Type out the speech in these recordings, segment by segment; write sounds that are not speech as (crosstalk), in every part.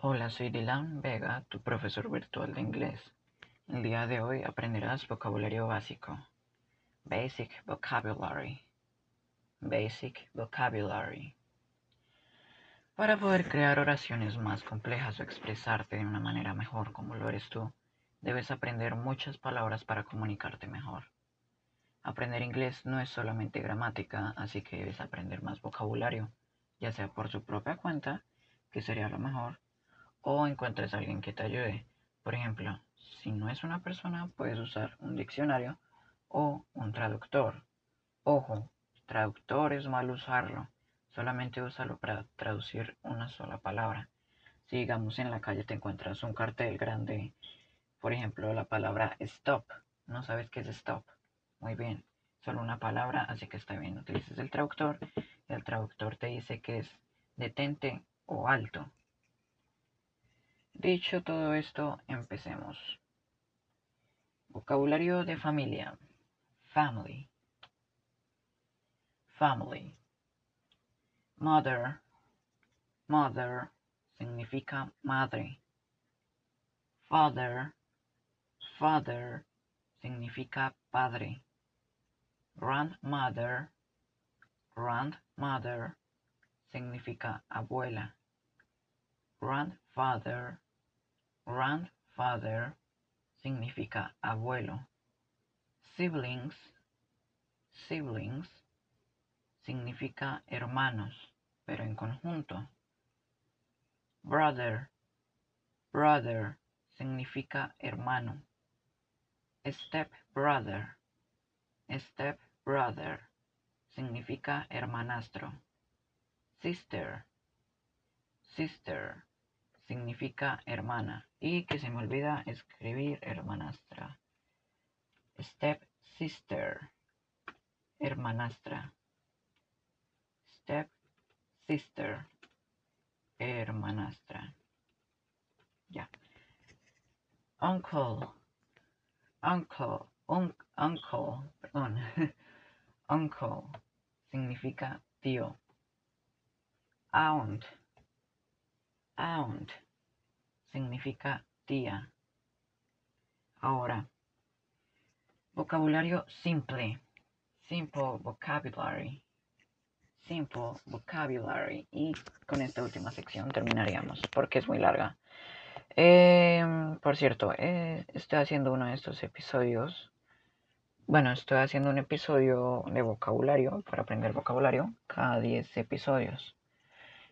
Hola, soy Dylan Vega, tu profesor virtual de inglés. El día de hoy aprenderás vocabulario básico. Basic Vocabulary. Basic Vocabulary. Para poder crear oraciones más complejas o expresarte de una manera mejor como lo eres tú, debes aprender muchas palabras para comunicarte mejor. Aprender inglés no es solamente gramática, así que debes aprender más vocabulario, ya sea por su propia cuenta, que sería lo mejor, o encuentres a alguien que te ayude. Por ejemplo, si no es una persona, puedes usar un diccionario o un traductor. Ojo, traductor es mal usarlo. Solamente úsalo para traducir una sola palabra. Si digamos en la calle te encuentras un cartel grande, por ejemplo la palabra stop, no sabes qué es stop. Muy bien, solo una palabra, así que está bien. Utilices el traductor. El traductor te dice que es detente o alto. Dicho todo esto, empecemos. Vocabulario de familia. Family. Family. Mother. Mother significa madre. Father. Father significa padre. Grandmother. Grandmother significa abuela. Grandfather Grandfather significa abuelo. Siblings, siblings significa hermanos, pero en conjunto. Brother, brother significa hermano. Step brother, step brother significa hermanastro. Sister, sister significa hermana y que se me olvida escribir hermanastra. Step sister, hermanastra. Step sister, hermanastra. Ya. Uncle, uncle, uncle, perdón. (laughs) uncle significa tío. Aunt aunt significa tía. Ahora, vocabulario simple. Simple vocabulary. Simple vocabulary. Y con esta última sección terminaríamos porque es muy larga. Em, por cierto, eh, estoy haciendo uno de estos episodios. Bueno, estoy haciendo un episodio de vocabulario para aprender vocabulario cada 10 episodios.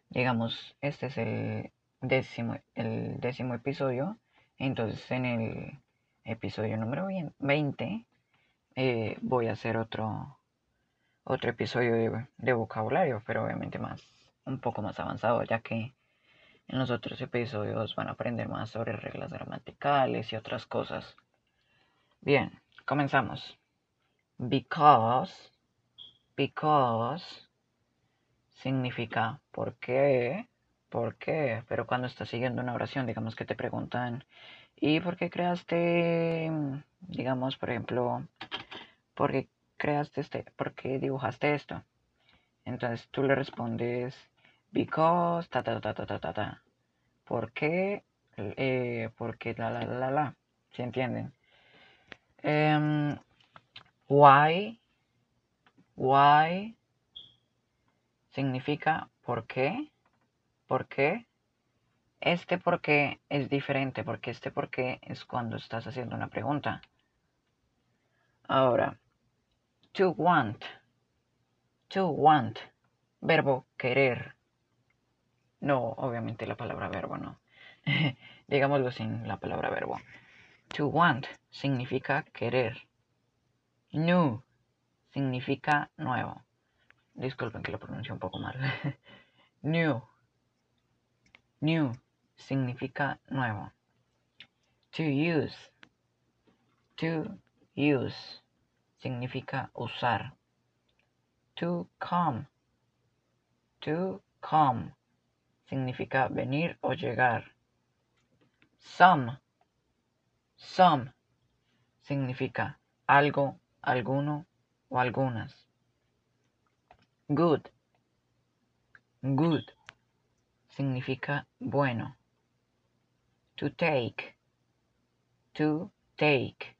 Digamos, este es el décimo, el décimo episodio. Entonces en el episodio número 20 eh, voy a hacer otro, otro episodio de, vocabulario, pero obviamente más, un poco más avanzado, ya que en los otros episodios van a aprender más sobre reglas gramaticales y otras cosas. Bien, comenzamos. Because, because significa por qué ¿Por qué? Pero cuando estás siguiendo una oración, digamos que te preguntan, ¿y por qué creaste, digamos, por ejemplo, por qué creaste este, por qué dibujaste esto? Entonces tú le respondes, because, ta, ta, ta, ta, ta, ta, ta. ¿Por qué? Eh, porque la, la, la, la, ¿se entienden? Um, why, why significa por qué ¿Por qué? Este por qué es diferente, porque este por qué es cuando estás haciendo una pregunta. Ahora, to want. To want. Verbo querer. No, obviamente la palabra verbo no. (laughs) Digámoslo sin la palabra verbo. To want significa querer. New significa nuevo. Disculpen que lo pronuncie un poco mal. (laughs) New New significa nuevo. To use. To use significa usar. To come. To come significa venir o llegar. Some. Some significa algo, alguno o algunas. Good. Good significa bueno. To take. To take.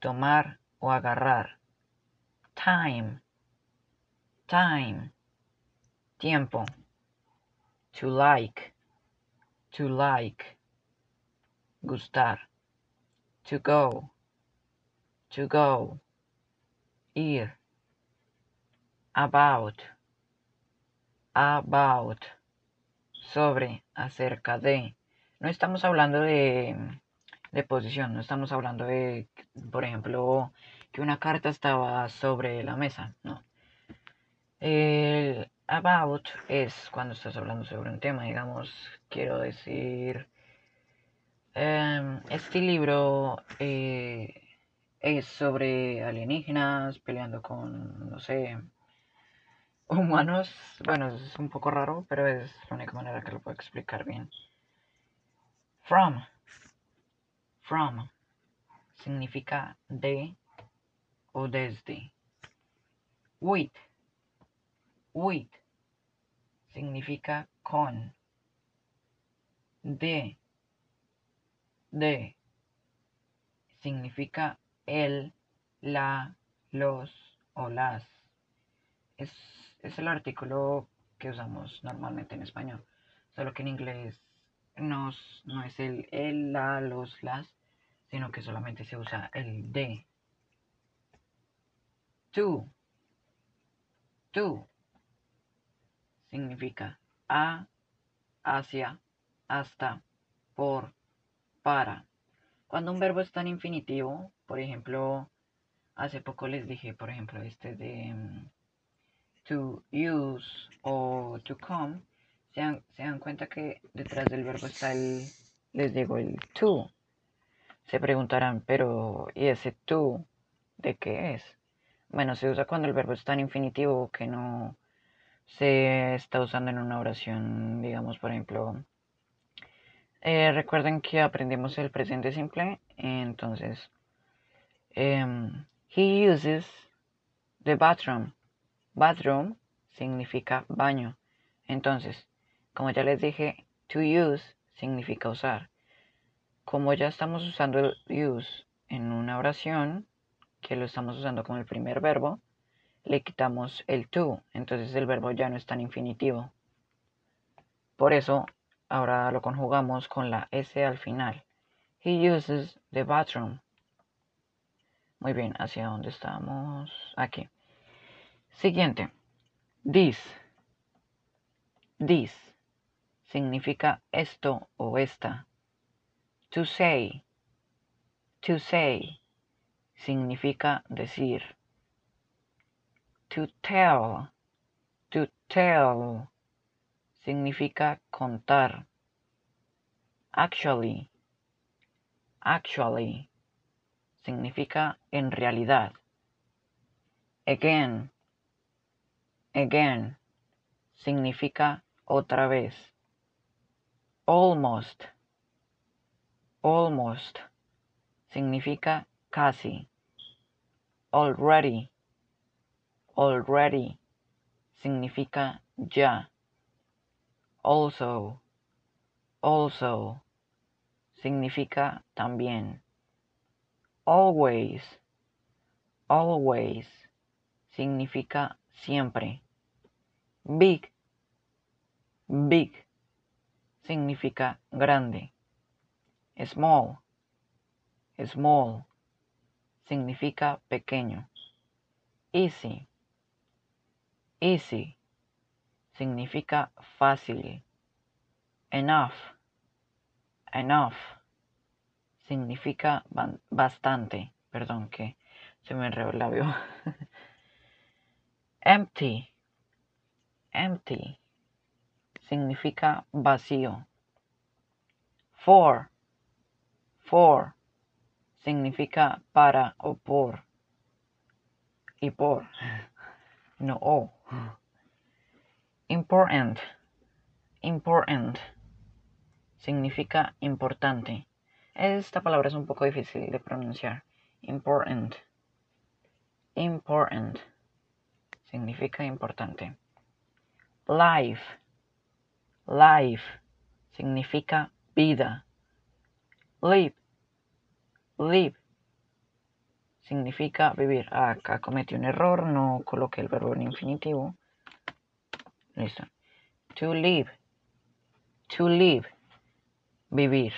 Tomar o agarrar. Time. Time. Tiempo. To like. To like. Gustar. To go. To go. Ir. About. About. Sobre. Acerca de. No estamos hablando de, de posición. No estamos hablando de, por ejemplo, que una carta estaba sobre la mesa. No. El about es cuando estás hablando sobre un tema. Digamos, quiero decir Em, este libro eh, es sobre alienígenas peleando con, no sé, humanos. Bueno, es un poco raro, pero es la única manera que lo puedo explicar bien. From. From significa de o desde. With. With significa con. De de significa el, la, los o las. Es, el artículo que usamos normalmente en español, solo que en inglés no, es el, el, la, los, las, sino que solamente se usa el de. To. To significa a, hacia, hasta, por, para. Cuando un verbo está en infinitivo, por ejemplo, hace poco les dije, por ejemplo, este de mm, to use o to come, se dan, cuenta que detrás del verbo está el, les digo, el to. Se preguntarán, pero ¿y ese to de qué es? Bueno, se usa cuando el verbo está en infinitivo que no se está usando en una oración, digamos, por ejemplo, eh, recuerden que aprendimos el presente simple, entonces, em, he uses the bathroom. Bathroom significa baño. Entonces, como ya les dije, to use significa usar. Como ya estamos usando el use en una oración, que lo estamos usando como el primer verbo, le quitamos el to, entonces el verbo ya no está en infinitivo. Por eso Ahora lo conjugamos con la S al final. He uses the bathroom. Muy bien, ¿hacia dónde estamos? Aquí. Siguiente. This. This significa esto o esta. To say. To say significa decir. To tell. To tell significa contar. Actually. Actually significa en realidad. Again. Again significa otra vez. Almost. Almost significa casi. Already. Already significa ya. Also, also significa también. Always, always significa siempre. Big, big significa grande. Small, small significa pequeño. Easy, easy significa fácil. Enough. Enough significa bastante. Perdón que se me enredó el labio. (laughs) Empty. Empty significa vacío. For. For significa para o por. Y por. No o. Important. Important. Significa importante. Esta palabra es un poco difícil de pronunciar. Important. Important. Significa importante. Life. Life. Significa vida. Live. Live. Significa vivir. Acá cometí un error, no coloqué el verbo en infinitivo. Listo. To live. To live. Vivir.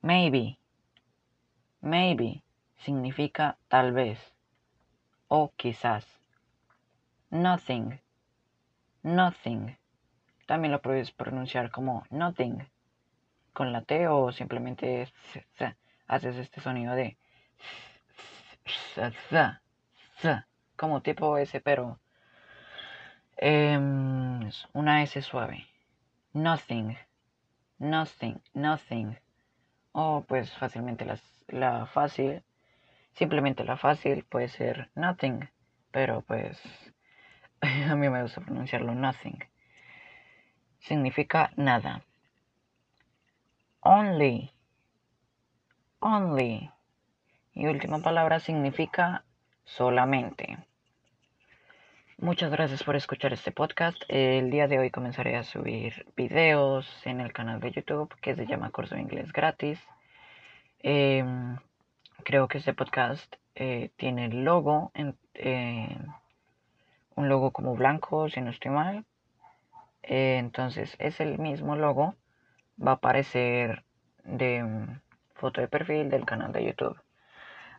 Maybe. Maybe significa tal vez o quizás. Nothing. Nothing. También lo puedes pronunciar como nothing con la T o simplemente haces este sonido de como tipo S, pero em, una S suave. Nothing, nothing, nothing. O pues fácilmente la fácil, simplemente la fácil puede ser nothing, pero pues (laughs) a mí me gusta pronunciarlo nothing. Significa nada. Only. Only. Y última palabra significa solamente. Muchas gracias por escuchar este podcast. El día de hoy comenzaré a subir videos en el canal de YouTube que se llama Curso de Inglés Gratis. Em, creo que este podcast eh, tiene el logo, en, eh, un logo como blanco, si no estoy mal. Eh, entonces es el mismo logo va a aparecer de mm, foto de perfil del canal de YouTube.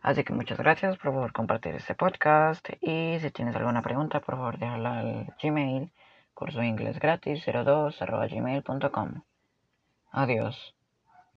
Así que muchas gracias por favor compartir este podcast y si tienes alguna pregunta por favor déjala al Gmail curso inglés gratis 02 gmail.com. Adiós.